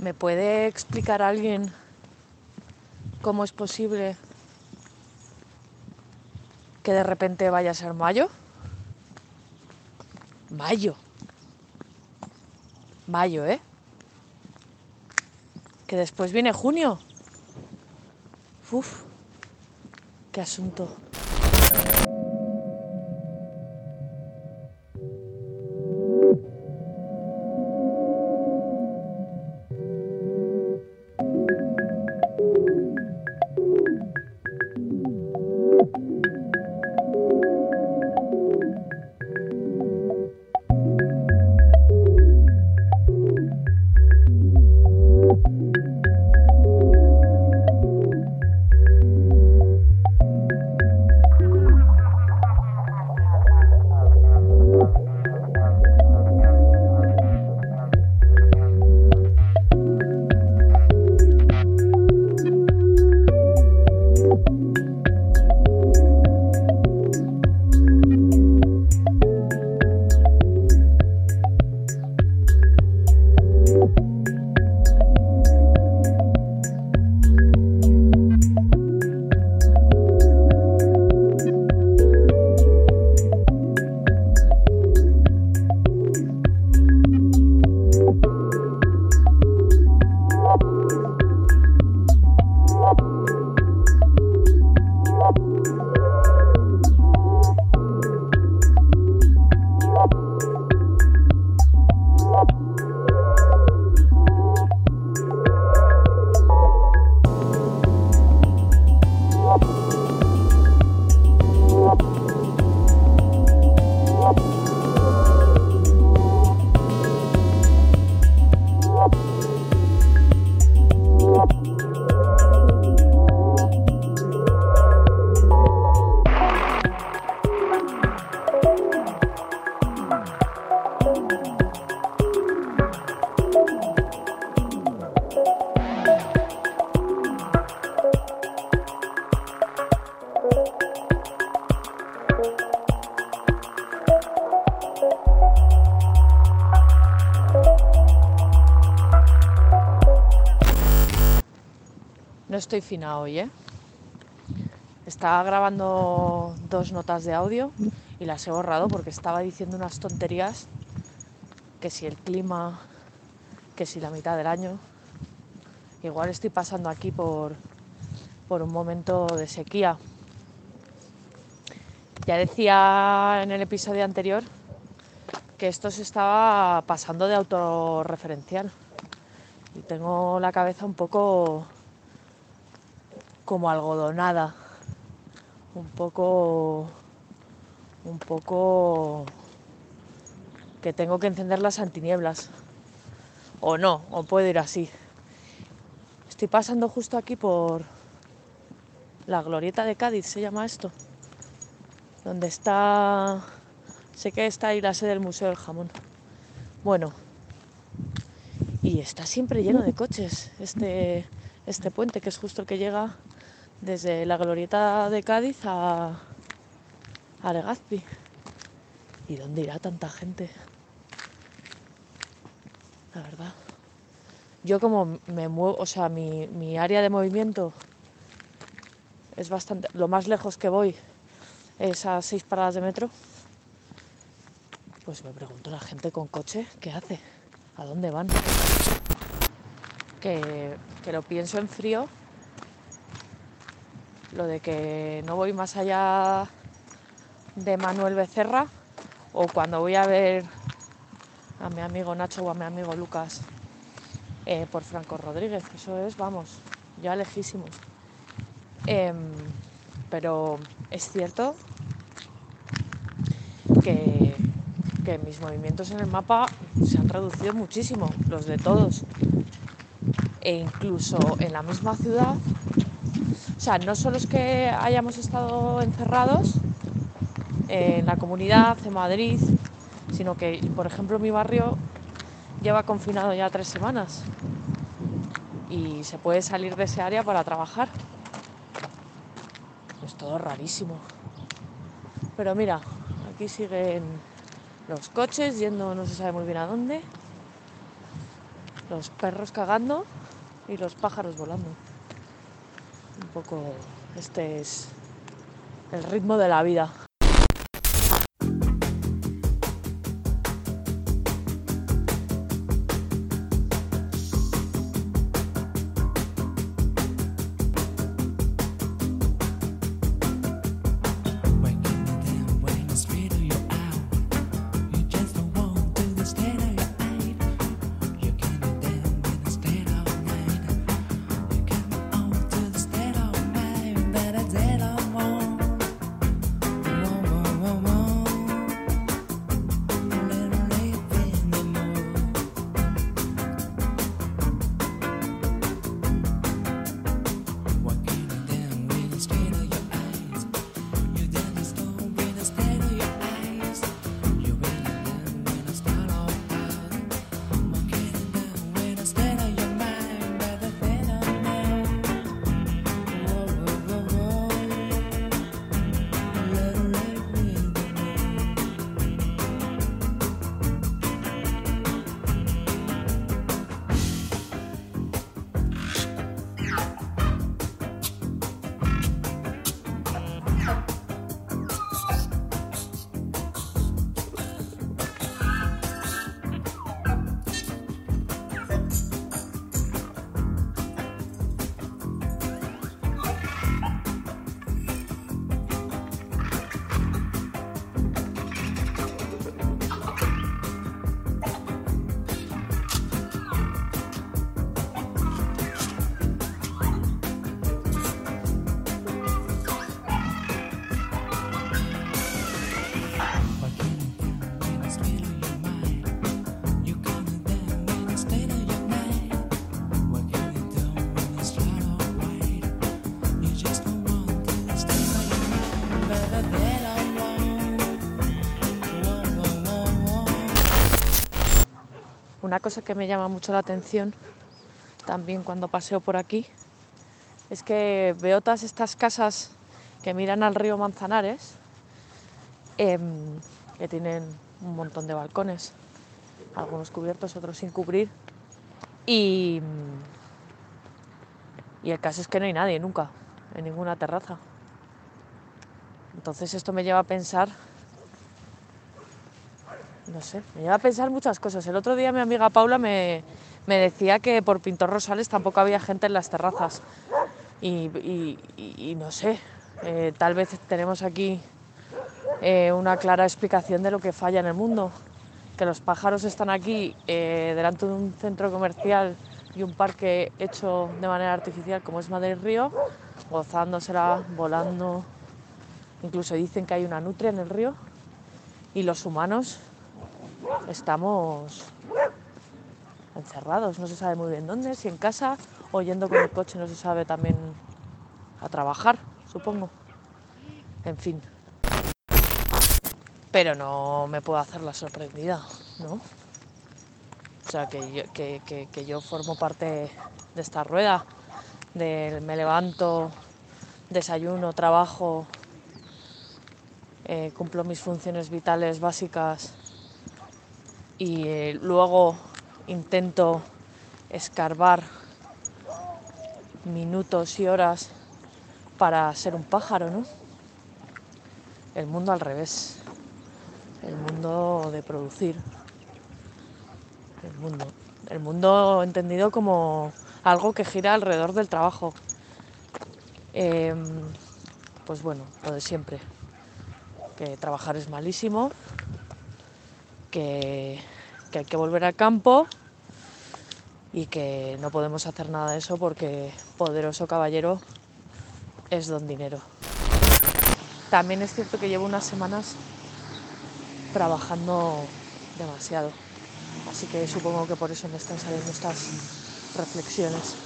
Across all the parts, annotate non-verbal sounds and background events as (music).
¿Me puede explicar alguien cómo es posible que de repente vaya a ser mayo? Mayo. Mayo, ¿eh? Que después viene junio. Uf, qué asunto. estoy fina hoy, ¿eh? Estaba grabando dos notas de audio y las he borrado porque estaba diciendo unas tonterías que si el clima, que si la mitad del año. Igual estoy pasando aquí por, por un momento de sequía. Ya decía en el episodio anterior que esto se estaba pasando de autorreferencial y tengo la cabeza un poco como algodonada, un poco, un poco que tengo que encender las antinieblas. O no, o puedo ir así. Estoy pasando justo aquí por la glorieta de Cádiz, se llama esto, donde está, sé que está ahí la sede del Museo del Jamón. Bueno, y está siempre lleno de coches este, este puente, que es justo el que llega desde la glorieta de Cádiz a, a Legazpi. ¿Y dónde irá tanta gente? La verdad. Yo como me muevo, o sea, mi, mi área de movimiento es bastante, lo más lejos que voy es a seis paradas de metro. Pues me pregunto la gente con coche, ¿qué hace? ¿A dónde van? Que, que lo pienso en frío lo de que no voy más allá de Manuel Becerra o cuando voy a ver a mi amigo Nacho o a mi amigo Lucas eh, por Franco Rodríguez. Eso es, vamos, ya lejísimos. Eh, pero es cierto que, que mis movimientos en el mapa se han reducido muchísimo, los de todos. E incluso en la misma ciudad sea, no solo es que hayamos estado encerrados en la comunidad, en Madrid, sino que, por ejemplo, mi barrio lleva confinado ya tres semanas y se puede salir de ese área para trabajar. Es todo rarísimo. Pero mira, aquí siguen los coches yendo no se sabe muy bien a dónde. los perros cagando y los pájaros volando. Un poco este es el ritmo de la vida. Una cosa que me llama mucho la atención también cuando paseo por aquí es que veo todas estas casas que miran al río Manzanares, em, que tienen un montón de balcones, algunos cubiertos, otros sin cubrir, y, y el caso es que no hay nadie nunca en ninguna terraza. Entonces esto me lleva a pensar no sé, me lleva a pensar muchas cosas. El otro día mi amiga Paula me, decía que por Pintor Rosales tampoco había gente en las terrazas. Y, no sé, eh, tal vez tenemos aquí eh, una clara explicación de lo que falla en el mundo. Que los pájaros están aquí eh, delante de un centro comercial y un parque hecho de manera artificial como es Madrid Río, gozándosela, volando. Incluso dicen que hay una nutria en el río. Y los humanos estamos encerrados, no se sabe muy bien dónde, si en casa o yendo con el coche, no se sabe también a trabajar, supongo. En fin. Pero no me puedo hacer la sorprendida, ¿no? O sea, que yo, que, yo formo parte de esta rueda, de me levanto, desayuno, trabajo, eh, cumplo mis funciones vitales básicas y eh, luego intento escarbar minutos y horas para ser un pájaro, ¿no? El mundo al revés, el mundo de producir, el mundo, el mundo entendido como algo que gira alrededor del trabajo. Em, pues bueno, lo de siempre, que trabajar es malísimo, que, hay que volver al campo y que no podemos hacer nada de eso porque poderoso caballero es don dinero. También es cierto que llevo unas semanas trabajando demasiado, así que supongo que por eso me están saliendo estas reflexiones.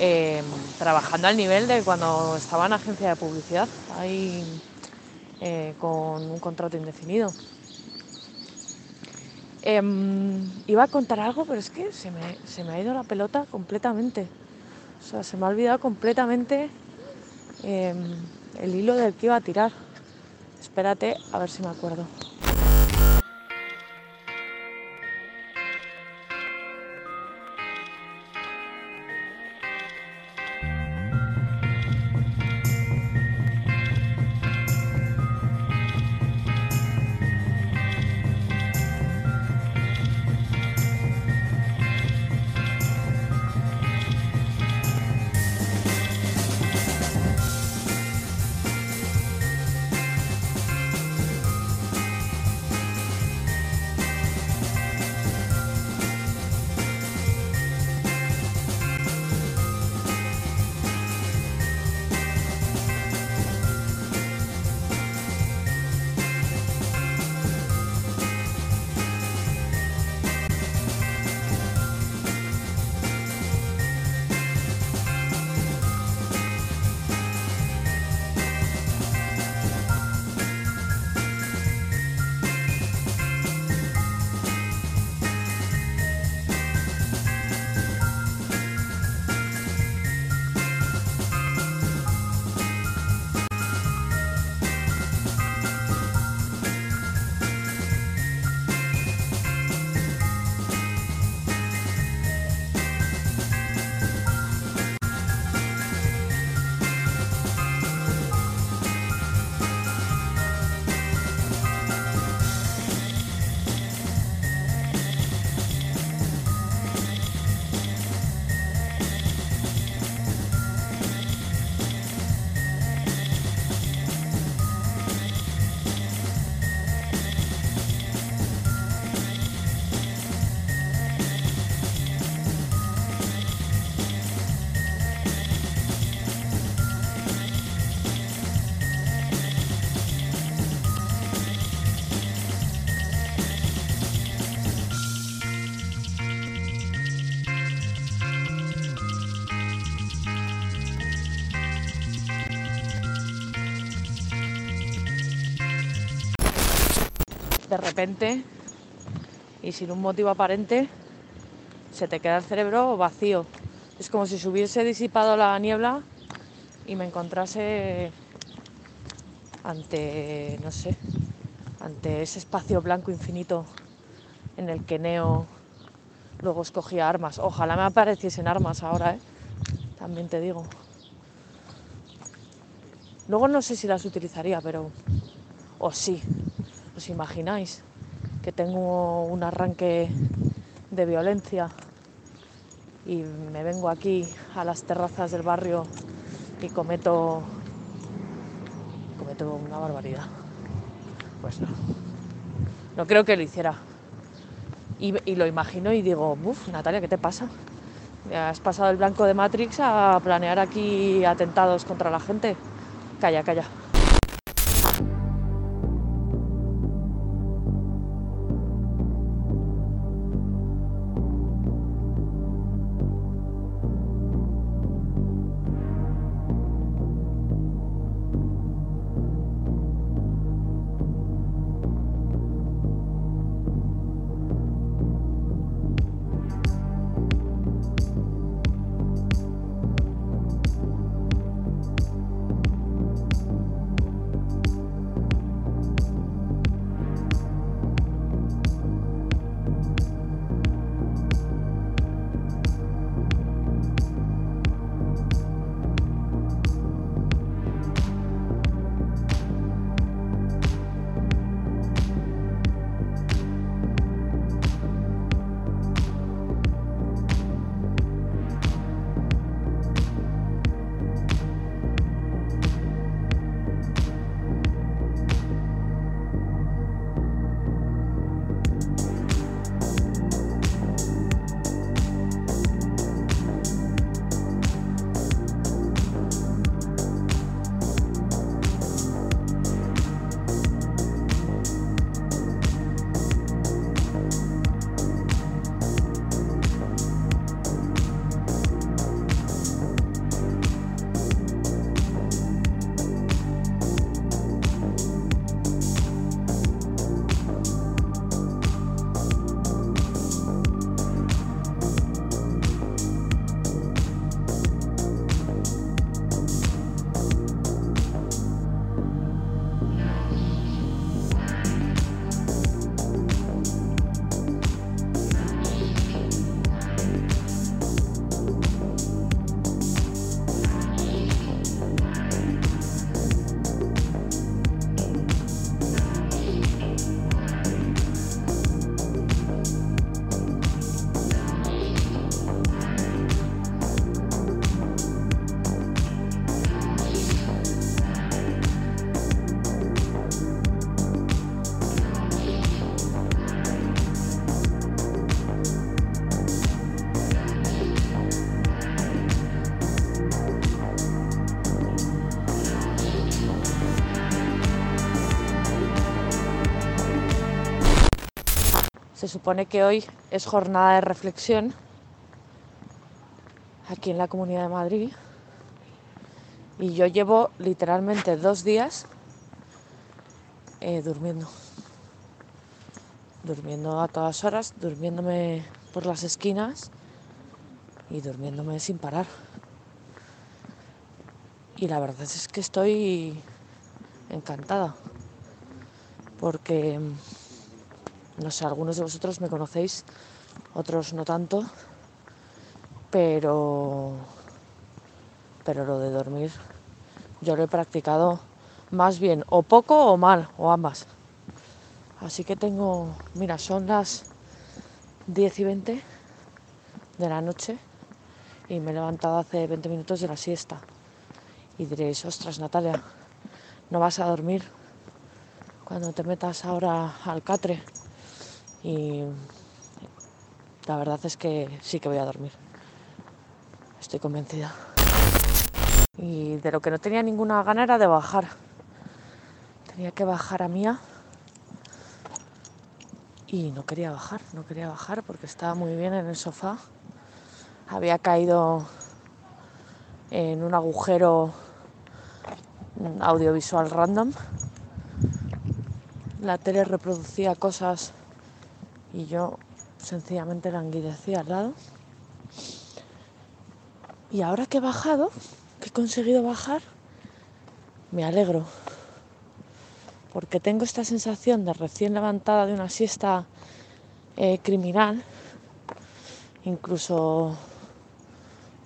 Em, trabajando al nivel de cuando estaba en agencia de publicidad, ahí eh, con un contrato indefinido. Em, iba a contar algo, pero es que se me, ha ido la pelota completamente. O sea, se me ha olvidado completamente em, el hilo del que iba a tirar. Espérate a ver si me acuerdo. Repente y sin un motivo aparente se te queda el cerebro vacío. Es como si se hubiese disipado la niebla y me encontrase ante, no sé, ante ese espacio blanco infinito en el que Neo luego escogía armas. Ojalá me apareciesen armas ahora, ¿eh? también te digo. Luego no sé si las utilizaría, pero... O sí, ¿os imagináis? Que tengo un arranque de violencia y me vengo aquí a las terrazas del barrio y cometo cometo una barbaridad. Pues no. No creo que lo hiciera. Y, lo imagino y digo, uff, Natalia, ¿qué te pasa? Has pasado el blanco de Matrix a planear aquí atentados contra la gente. Calla, calla. Supone que hoy es jornada de reflexión aquí en la Comunidad de Madrid y yo llevo literalmente dos días eh, durmiendo. Durmiendo a todas horas, durmiéndome por las esquinas y durmiéndome sin parar. Y la verdad es que estoy encantada porque no sé, algunos de vosotros me conocéis, otros no tanto, pero, pero lo de dormir yo lo he practicado más bien o poco o mal, o ambas. Así que tengo, mira, son las 10 y 20 de la noche y me he levantado hace 20 minutos de la siesta. Y diréis, ostras Natalia, no vas a dormir cuando te metas ahora al catre y la verdad es que sí que voy a dormir. Estoy convencida. Y de lo que no tenía ninguna gana era de bajar. Tenía que bajar a Mía. Y no quería bajar, no quería bajar porque estaba muy bien en el sofá. Había caído en un agujero audiovisual random la tele reproducía cosas y yo sencillamente languidecía al lado. Y ahora que he bajado, que he conseguido bajar, me alegro. Porque tengo esta sensación de recién levantada de una siesta eh, criminal, incluso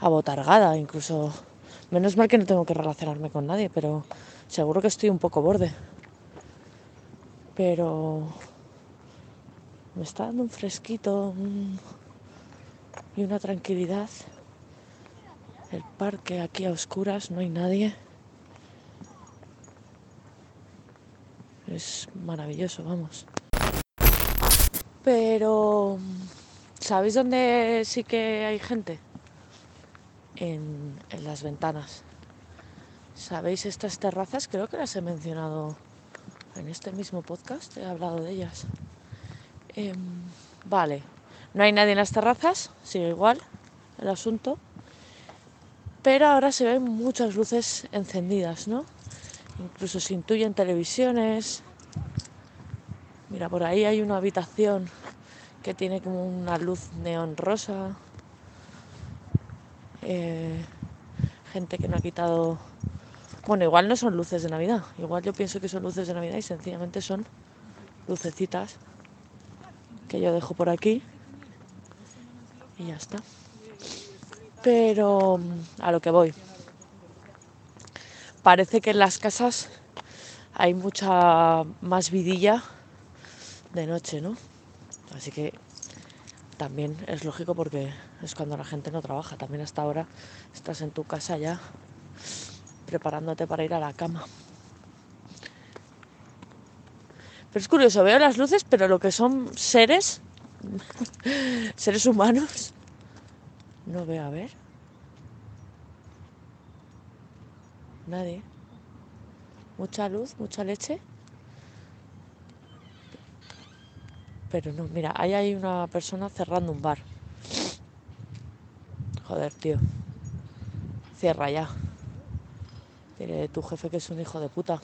abotargada, incluso... Menos mal que no tengo que relacionarme con nadie, pero seguro que estoy un poco borde. Pero me está dando un fresquito y una tranquilidad. El parque aquí a oscuras, no hay nadie. Es maravilloso, vamos. Pero, ¿sabéis dónde sí que hay gente? En, las ventanas. ¿Sabéis estas terrazas? Creo que las he mencionado en este mismo podcast, he hablado de ellas. Em, vale, no hay nadie en las terrazas, sigue igual el asunto, pero ahora se ven muchas luces encendidas, ¿no? Incluso se intuyen televisiones. Mira, por ahí hay una habitación que tiene como una luz neón rosa. Eh, gente que no ha quitado... Bueno, igual no son luces de Navidad. Igual yo pienso que son luces de Navidad y sencillamente son lucecitas que yo dejo por aquí y ya está. Pero a lo que voy. Parece que en las casas hay mucha más vidilla de noche, ¿no? Así que también es lógico porque es cuando la gente no trabaja. También hasta ahora estás en tu casa ya preparándote para ir a la cama. Pero es curioso, veo las luces, pero lo que son seres, (laughs) seres humanos, no veo a ver. Nadie. Mucha luz, mucha leche. Pero no, mira, ahí hay una persona cerrando un bar. Joder, tío. Cierra ya. Dile tu jefe que es un hijo de puta.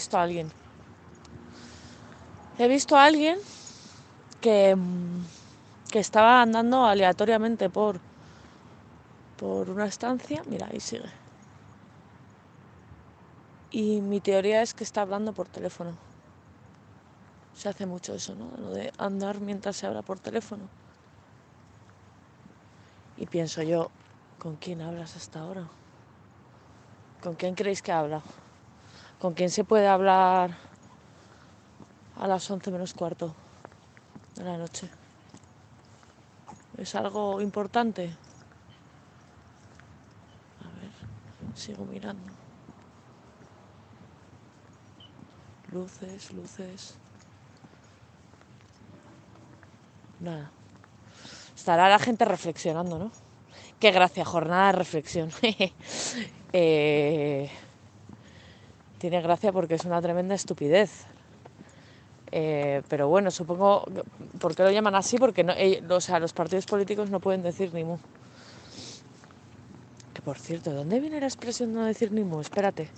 Visto a alguien. He visto a alguien que, mm, que estaba andando aleatoriamente por, por una estancia. Mira, ahí sigue. Y mi teoría es que está hablando por teléfono. Se hace mucho eso, ¿no? Lo de andar mientras se habla por teléfono. Y pienso yo, ¿con quién hablas hasta ahora? ¿Con quién creéis que habla? ¿Con quién se puede hablar a las 11 menos cuarto de la noche? ¿Es algo importante? A ver, sigo mirando. Luces, luces. Nada. Estará la gente reflexionando, ¿no? Qué gracia, jornada de reflexión. (laughs) Eh, tiene gracia porque es una tremenda estupidez. Eh, pero bueno, supongo, ¿por qué lo llaman así? Porque no, o sea, los partidos políticos no pueden decir ni mu. Que por cierto, ¿dónde viene la expresión no decir ni mu? Espérate,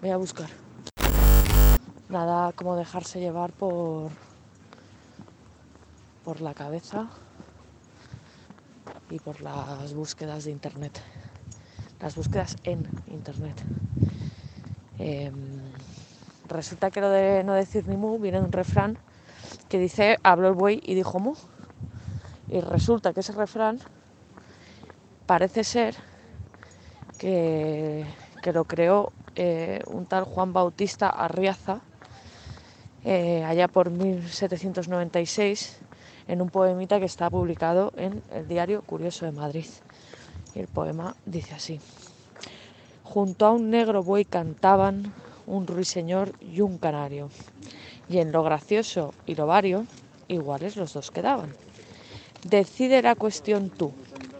voy a buscar. Nada como dejarse llevar por, por la cabeza y por las búsquedas de internet, las búsquedas en internet. Em, resulta que lo de no decir ni mu viene de un refrán que dice habló el buey y dijo mu. Y resulta que ese refrán parece ser que, lo creó eh, un tal Juan Bautista Arriaza eh, allá por 1796 en un poemita que está publicado en el diario Curioso de Madrid. Y el poema dice así. Junto a un negro buey cantaban un ruiseñor y un canario, y en lo gracioso y lo vario iguales los dos quedaban. Decide la cuestión tú,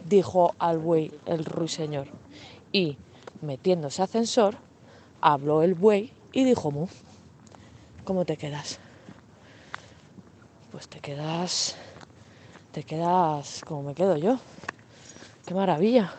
dijo al buey el ruiseñor, y, metiéndose ascensor, habló el buey y dijo mu. ¿Cómo te quedas? pues te quedas, te quedas como me quedo yo. Qué maravilla.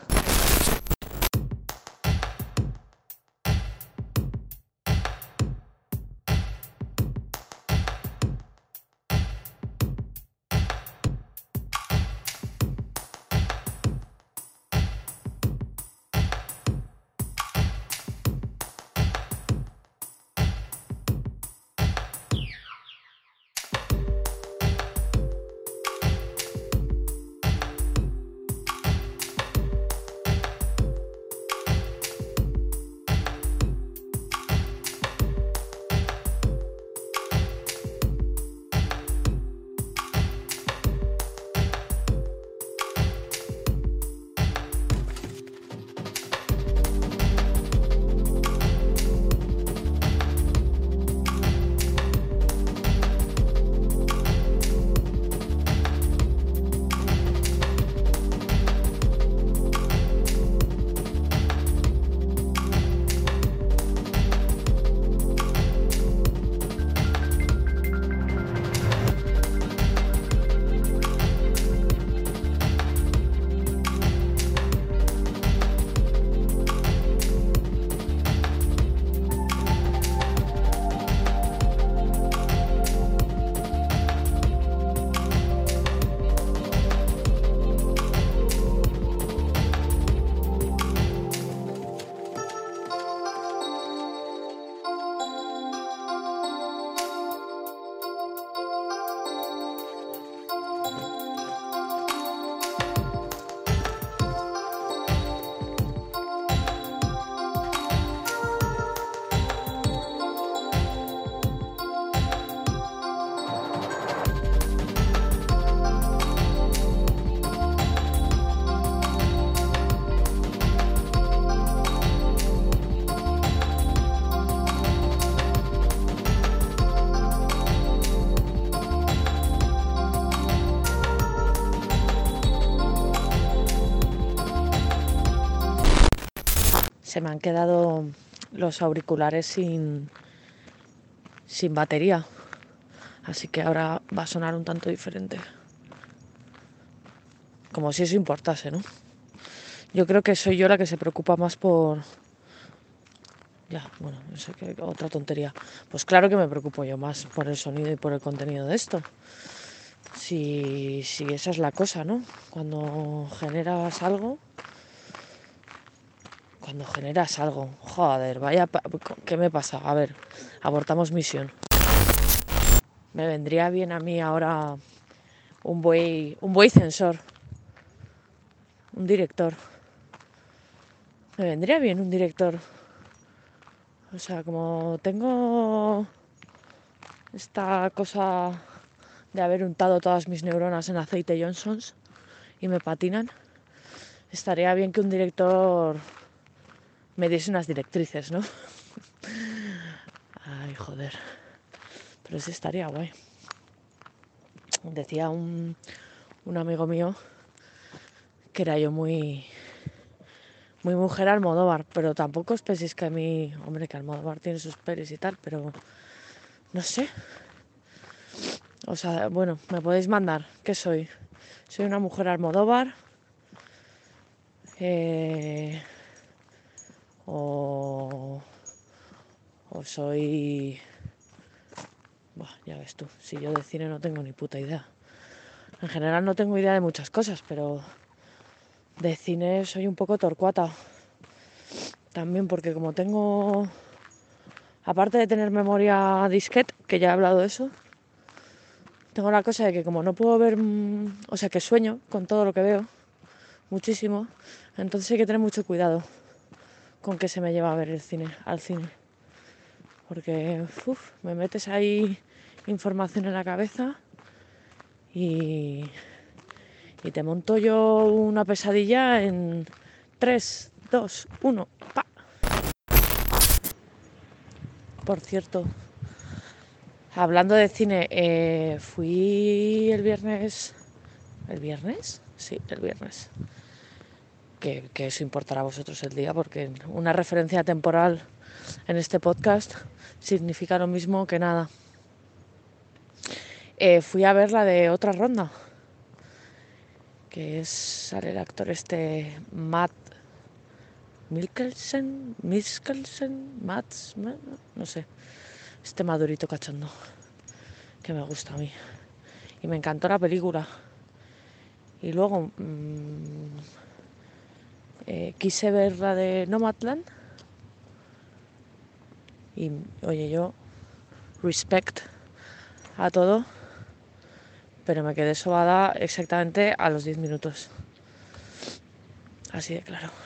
Me han quedado los auriculares sin, sin batería. Así que ahora va a sonar un tanto diferente. Como si eso importase, ¿no? Yo creo que soy yo la que se preocupa más por... Ya, bueno, eso que otra tontería. Pues claro que me preocupo yo más por el sonido y por el contenido de esto. Si, si esa es la cosa, ¿no? Cuando generas algo, cuando generas algo. Joder, vaya... ¿Qué me pasa? A ver, abortamos misión. Me vendría bien a mí ahora un buey, un buey censor. Un director. Me vendría bien un director. O sea, como tengo esta cosa de haber untado todas mis neuronas en aceite Johnson's y me patinan, estaría bien que un director me diese unas directrices, ¿no? (laughs) Ay, joder. Pero sí estaría guay. Decía un, un amigo mío que era yo muy muy mujer Almodóvar, pero tampoco os penséis que a mí, hombre, que Almodóvar tiene sus pelis y tal, pero no sé. O sea, bueno, me podéis mandar, ¿qué soy? Soy una mujer Almodóvar. Eh, o, o soy... Buah, ya ves tú, si yo de cine no tengo ni puta idea. En general no tengo idea de muchas cosas, pero de cine soy un poco torcuata. También porque como tengo, aparte de tener memoria disquete, que ya he hablado de eso, tengo la cosa de que como no puedo ver, mm, o sea que sueño con todo lo que veo, muchísimo, entonces hay que tener mucho cuidado con que se me lleva a ver el cine, al cine. Porque me metes ahí información en la cabeza y y te monto yo una pesadilla en 3, 2, 1, pa. Por cierto, hablando de cine, eh, fui el viernes. ¿El viernes? Sí, el viernes. Que, que, eso importará a vosotros el día, porque una referencia temporal en este podcast significa lo mismo que nada. Eh, fui a ver la de otra ronda que es, sale el actor este Matt Mikkelsen, Mikkelsen, Mats, no sé, este madurito cachondo, que me gusta a mí. Y me encantó la película. Y luego mmm, eh, quise ver la de Nomadland. Y oye, yo respect a todo pero me quedé sobada exactamente a los 10 minutos. Así de claro.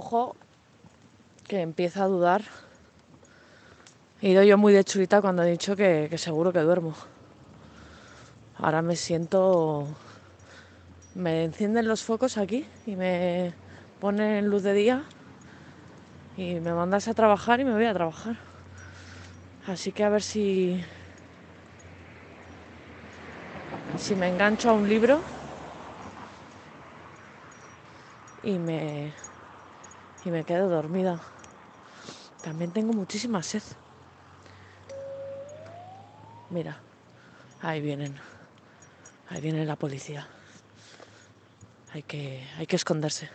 Ojo que empieza a dudar. He ido yo muy de chulita cuando he dicho que, que seguro que duermo. Ahora me siento me encienden los focos aquí y me ponen luz de día y me mandas a trabajar y me voy a trabajar. Así que a ver si si me engancho a un libro y me y me quedo dormida. También tengo muchísima sed. Mira, ahí vienen. Ahí viene la policía. Hay que, hay que esconderse.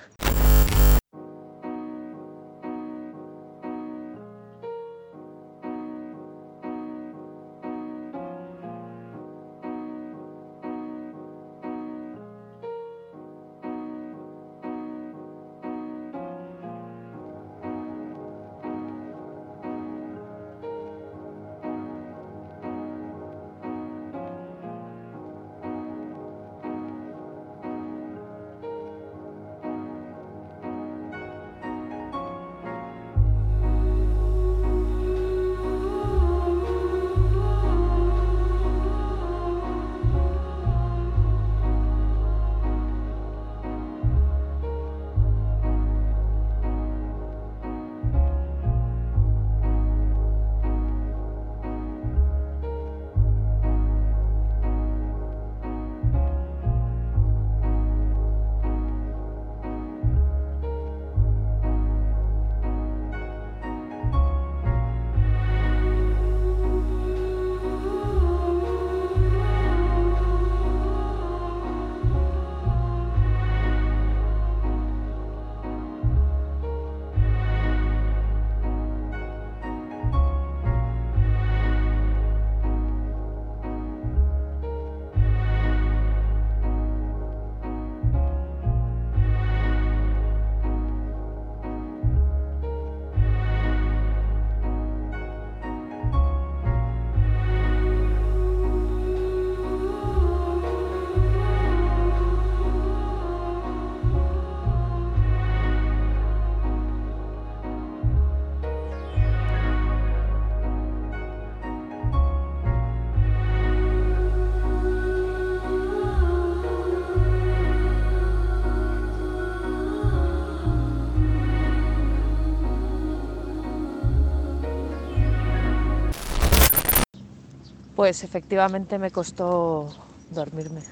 Pues efectivamente me costó dormirme.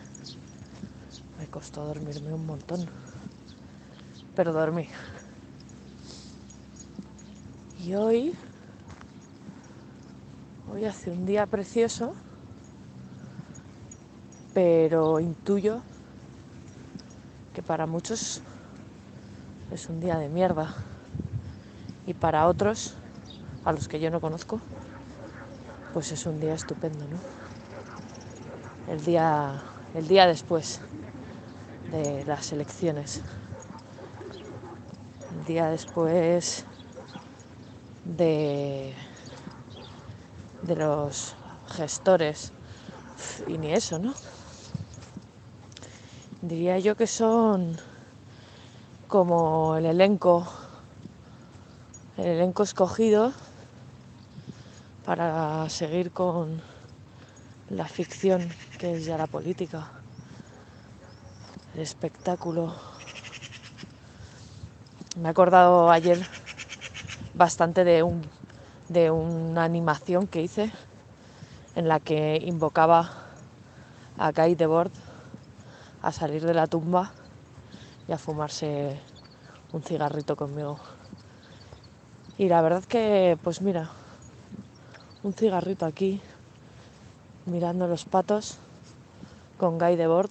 Me costó dormirme un montón. Pero dormí. Y hoy, hoy hace un día precioso, pero intuyo que para muchos es un día de mierda. Y para otros, a los que yo no conozco, pues es un día estupendo, ¿no? El día, el día después de las elecciones, el día después de, de los gestores y ni eso, ¿no? Diría yo que son como el elenco, el elenco escogido para seguir con la ficción que es ya la política, el espectáculo. Me he acordado ayer bastante de, un, de una animación que hice en la que invocaba a Guy Debord a salir de la tumba y a fumarse un cigarrito conmigo. Y la verdad que, pues mira, un cigarrito aquí, mirando los patos con Guy de Bord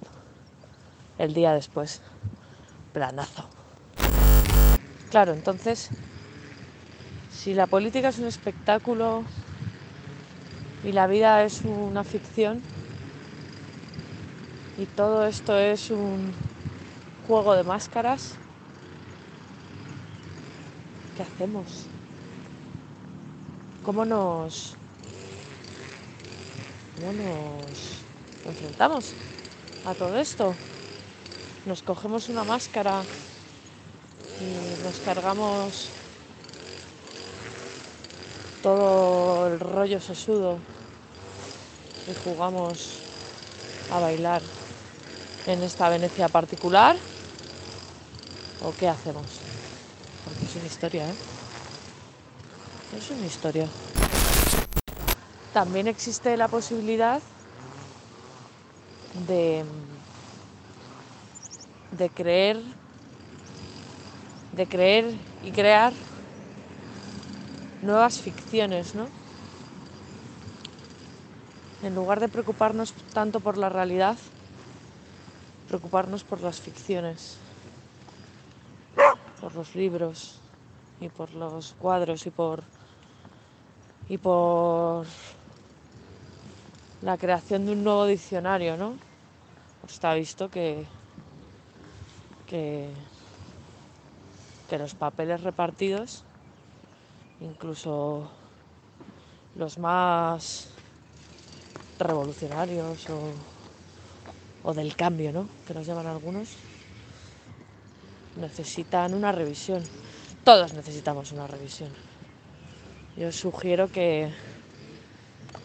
el día después. Planazo. Claro, entonces, si la política es un espectáculo y la vida es una ficción y todo esto es un juego de máscaras, ¿qué hacemos? ¿Cómo nos ¿Cómo nos enfrentamos a todo esto? Nos cogemos una máscara y nos cargamos todo el rollo sesudo y jugamos a bailar en esta Venecia particular o qué hacemos? Porque es una historia, ¿eh? Es una historia. También existe la posibilidad de, de creer, de creer y crear nuevas ficciones, ¿no? En lugar de preocuparnos tanto por la realidad, preocuparnos por las ficciones, por los libros y por los cuadros y por y por la creación de un nuevo diccionario, ¿no? Está visto que, que, que los papeles repartidos, incluso los más revolucionarios o, o del cambio, ¿no? Que nos llaman algunos, necesitan una revisión. Todos necesitamos una revisión. Yo sugiero que,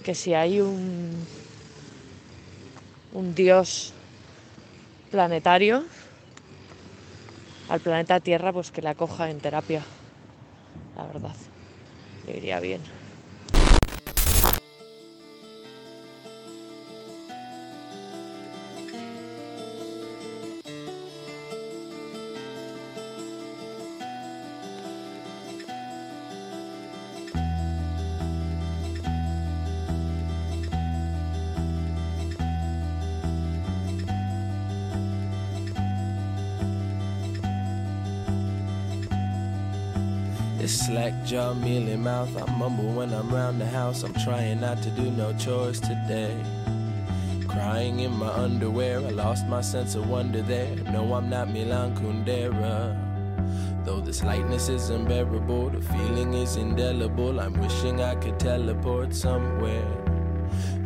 que si hay un, un dios planetario al planeta Tierra, pues que la coja en terapia, la verdad, le iría bien. Slack jaw, mealy mouth. I mumble when I'm round the house. I'm trying not to do no chores today. Crying in my underwear, I lost my sense of wonder there. No, I'm not Milan Kundera. Though this lightness is unbearable, the feeling is indelible. I'm wishing I could teleport somewhere.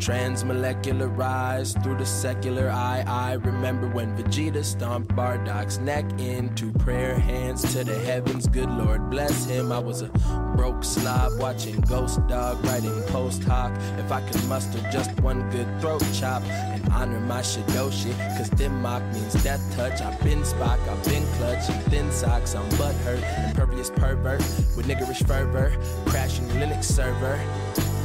Transmolecularized through the secular eye. I remember when Vegeta stomped Bardock's neck into prayer hands to the heavens. Good Lord bless him. I was a broke slob watching Ghost Dog writing post hoc. If I could muster just one good throat chop and honor my Shidoshi, cause Dimmock means death touch. I've been Spock, I've been clutch, and thin socks, I'm butthurt, impervious pervert with niggerish fervor, crashing Linux server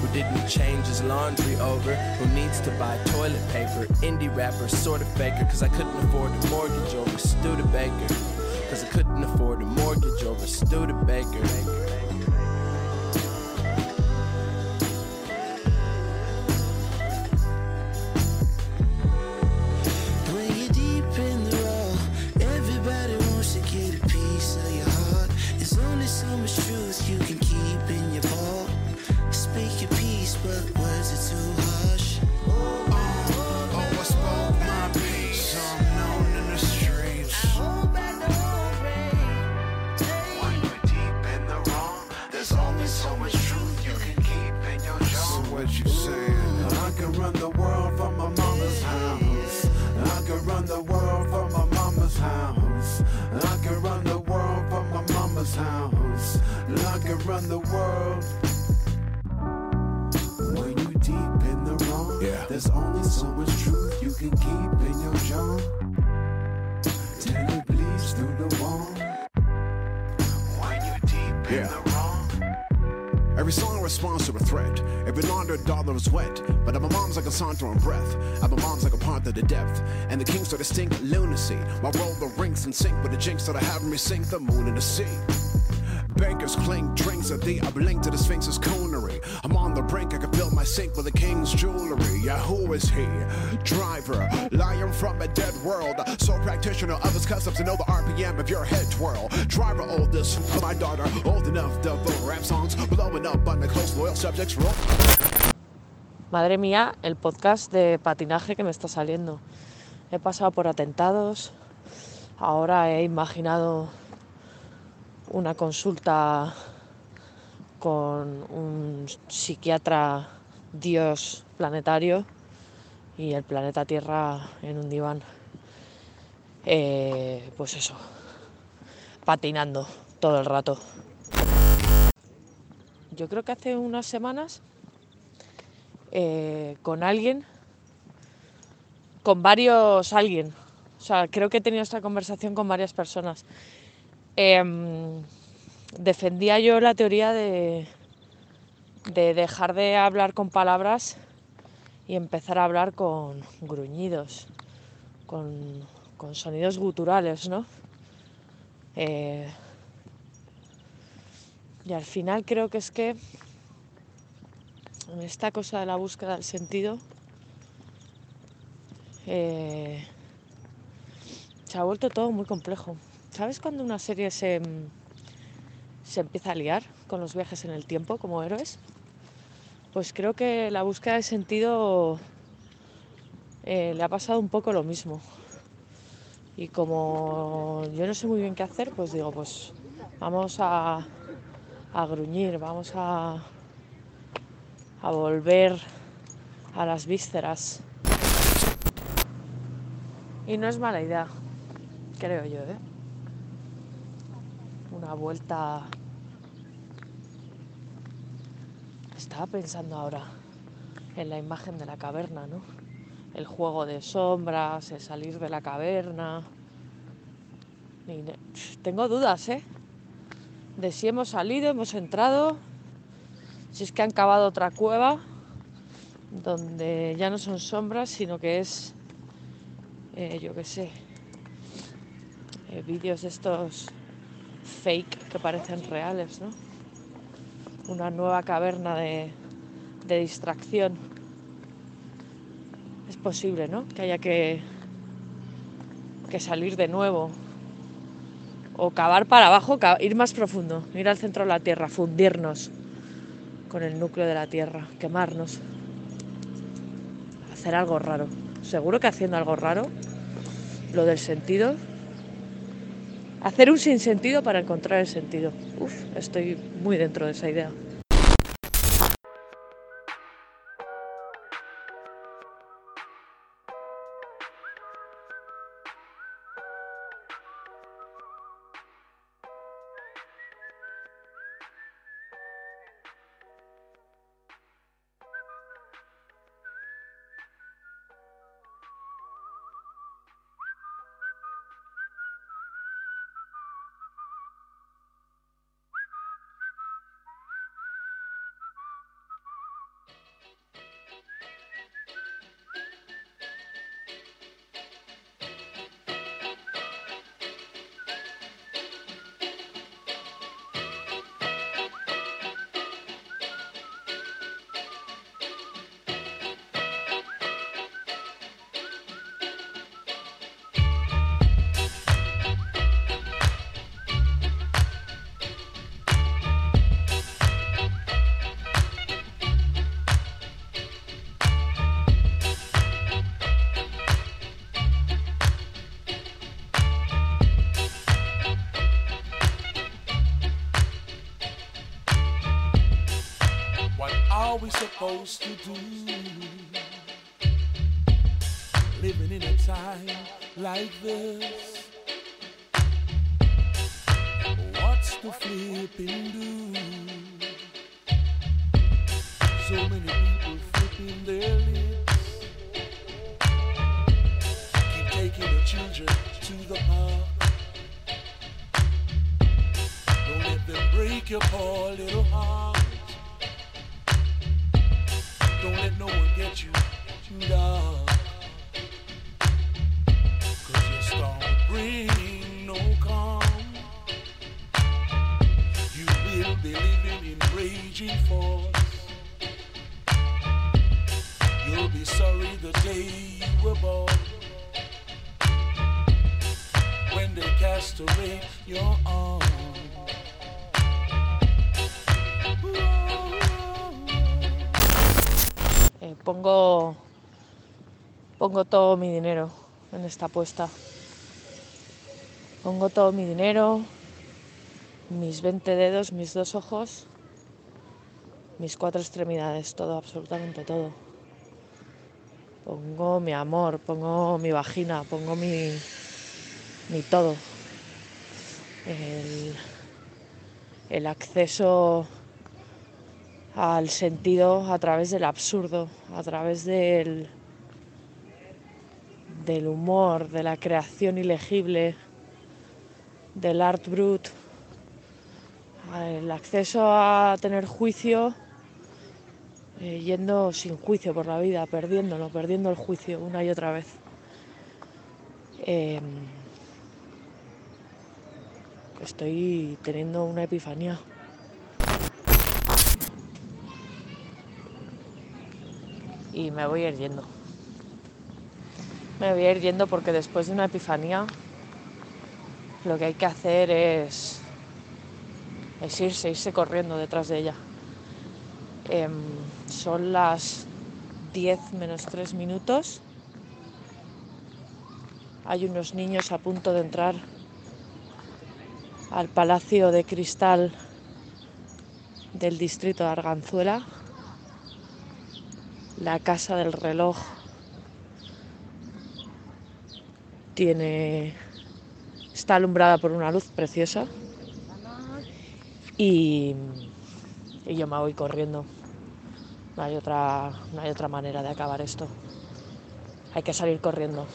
who didn't change his laundry over, who needs to buy toilet paper, indie rapper, sort of faker, cause I couldn't afford a mortgage over Studebaker. Cause I couldn't afford a mortgage over Studebaker. Wet. But my mom's like a saunter on breath. And my mom's like a of the depth. And the kings are distinct lunacy. My roll the rings in sync with the jinx that I have me sink the moon in the sea. Bankers clink drinks at the I blink to the Sphinx's coonery. I'm on the brink, I can fill my sink with the king's jewelry. Yeah, who is he? Driver, lion from a dead world. Sole practitioner of his customs to know the RPM of your head twirl. Driver oldest, my daughter, old enough to vote rap songs. Blowing up on my close loyal subjects. Roll. Madre mía, el podcast de patinaje que me está saliendo. He pasado por atentados, ahora he imaginado una consulta con un psiquiatra dios planetario y el planeta Tierra en un diván. Eh, pues eso, patinando todo el rato. Yo creo que hace unas semanas eh, con alguien, con varios alguien, O sea, creo que he tenido esta conversación con varias personas. Em, defendía yo la teoría de, de dejar de hablar con palabras y empezar a hablar con gruñidos, con, con sonidos guturales, ¿no? Eh, y al final creo que es que esta cosa de la búsqueda del sentido eh, se ha vuelto todo muy complejo. ¿Sabes cuando una serie se, se empieza a liar con los viajes en el tiempo como héroes? Pues creo que la búsqueda de sentido eh, le ha pasado un poco lo mismo. Y como yo no sé muy bien qué hacer, pues digo, pues vamos a, a gruñir, vamos a, a volver a las vísceras. Y no es mala idea, creo yo, ¿eh? Una vuelta... Estaba pensando ahora en la imagen de la caverna, ¿no? El juego de sombras, el salir de la caverna. Tengo dudas, ¿eh? De si hemos salido, hemos entrado, si es que han cavado otra cueva donde ya no son sombras, sino que es, eh, yo qué sé, eh, vídeos de estos fake que parecen reales, ¿no? Una nueva caverna de, de distracción. Es posible, ¿no? Que haya que, salir de nuevo. O cavar para abajo, ir más profundo, ir al centro de la Tierra, fundirnos con el núcleo de la Tierra, quemarnos. Hacer algo raro. Seguro que haciendo algo raro, lo del sentido, hacer un sinsentido para encontrar el sentido. Uf, estoy muy dentro de esa idea. Supposed to do? Living in a time like this. What's the flipping do? So many people flipping their lips. Keep taking the children to the park. Don't let them break your poor little heart. Get you down. Cause your storm bring no calm. You will be living in raging force. You'll be sorry the day you were born. When they cast away your arm. Eh, pongo, pongo todo mi dinero en esta apuesta. Pongo todo mi dinero, mis 20 dedos, mis dos ojos, mis cuatro extremidades, todo, absolutamente todo. Pongo mi amor, pongo mi vagina, pongo mi, mi todo. El, el acceso al sentido a través del absurdo, a través del del humor, de la creación ilegible, del art brut, el acceso a tener juicio, eh, yendo sin juicio por la vida, perdiéndolo, perdiendo el juicio una y otra vez. Em, estoy teniendo una epifanía. Y me voy a ir yendo. Me voy a ir yendo porque después de una epifanía lo que hay que hacer es, es irse, irse corriendo detrás de ella. Em, son las 10 menos 3 minutos. Hay unos niños a punto de entrar al Palacio de Cristal del distrito de Arganzuela, la casa del reloj tiene está alumbrada por una luz preciosa y, yo me voy corriendo. No hay otra no hay otra manera de acabar esto. Hay que salir corriendo.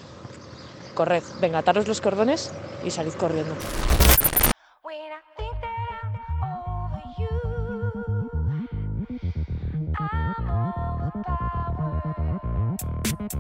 Corred, venga, ataros los cordones y salid corriendo.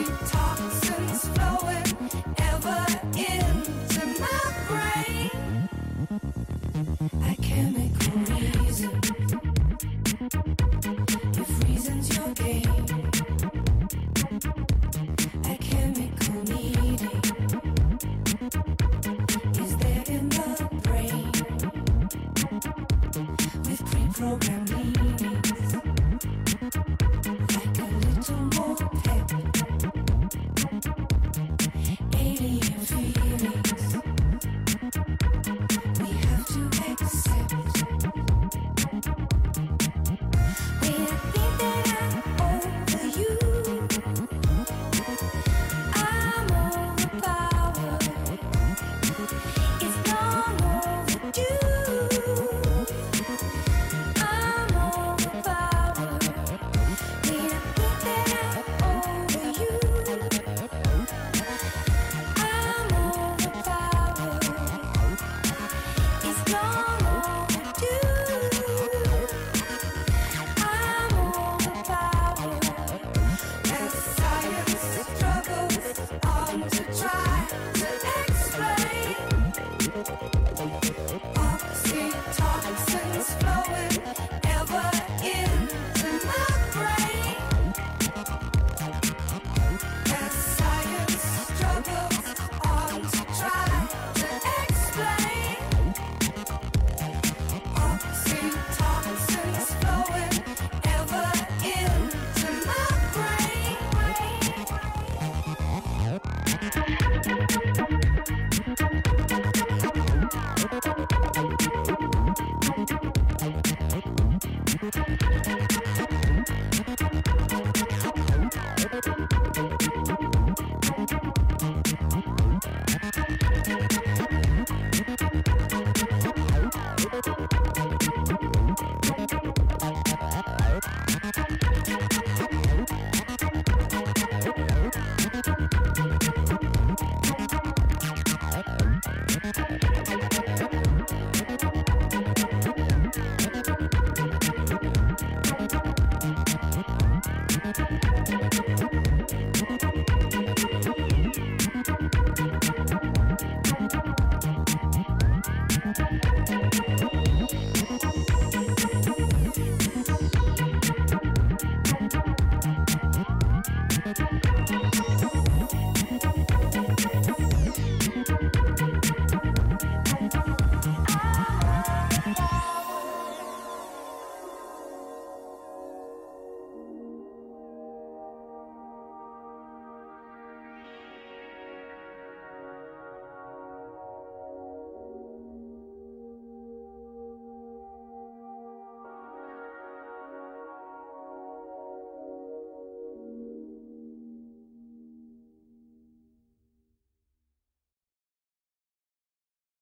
Right.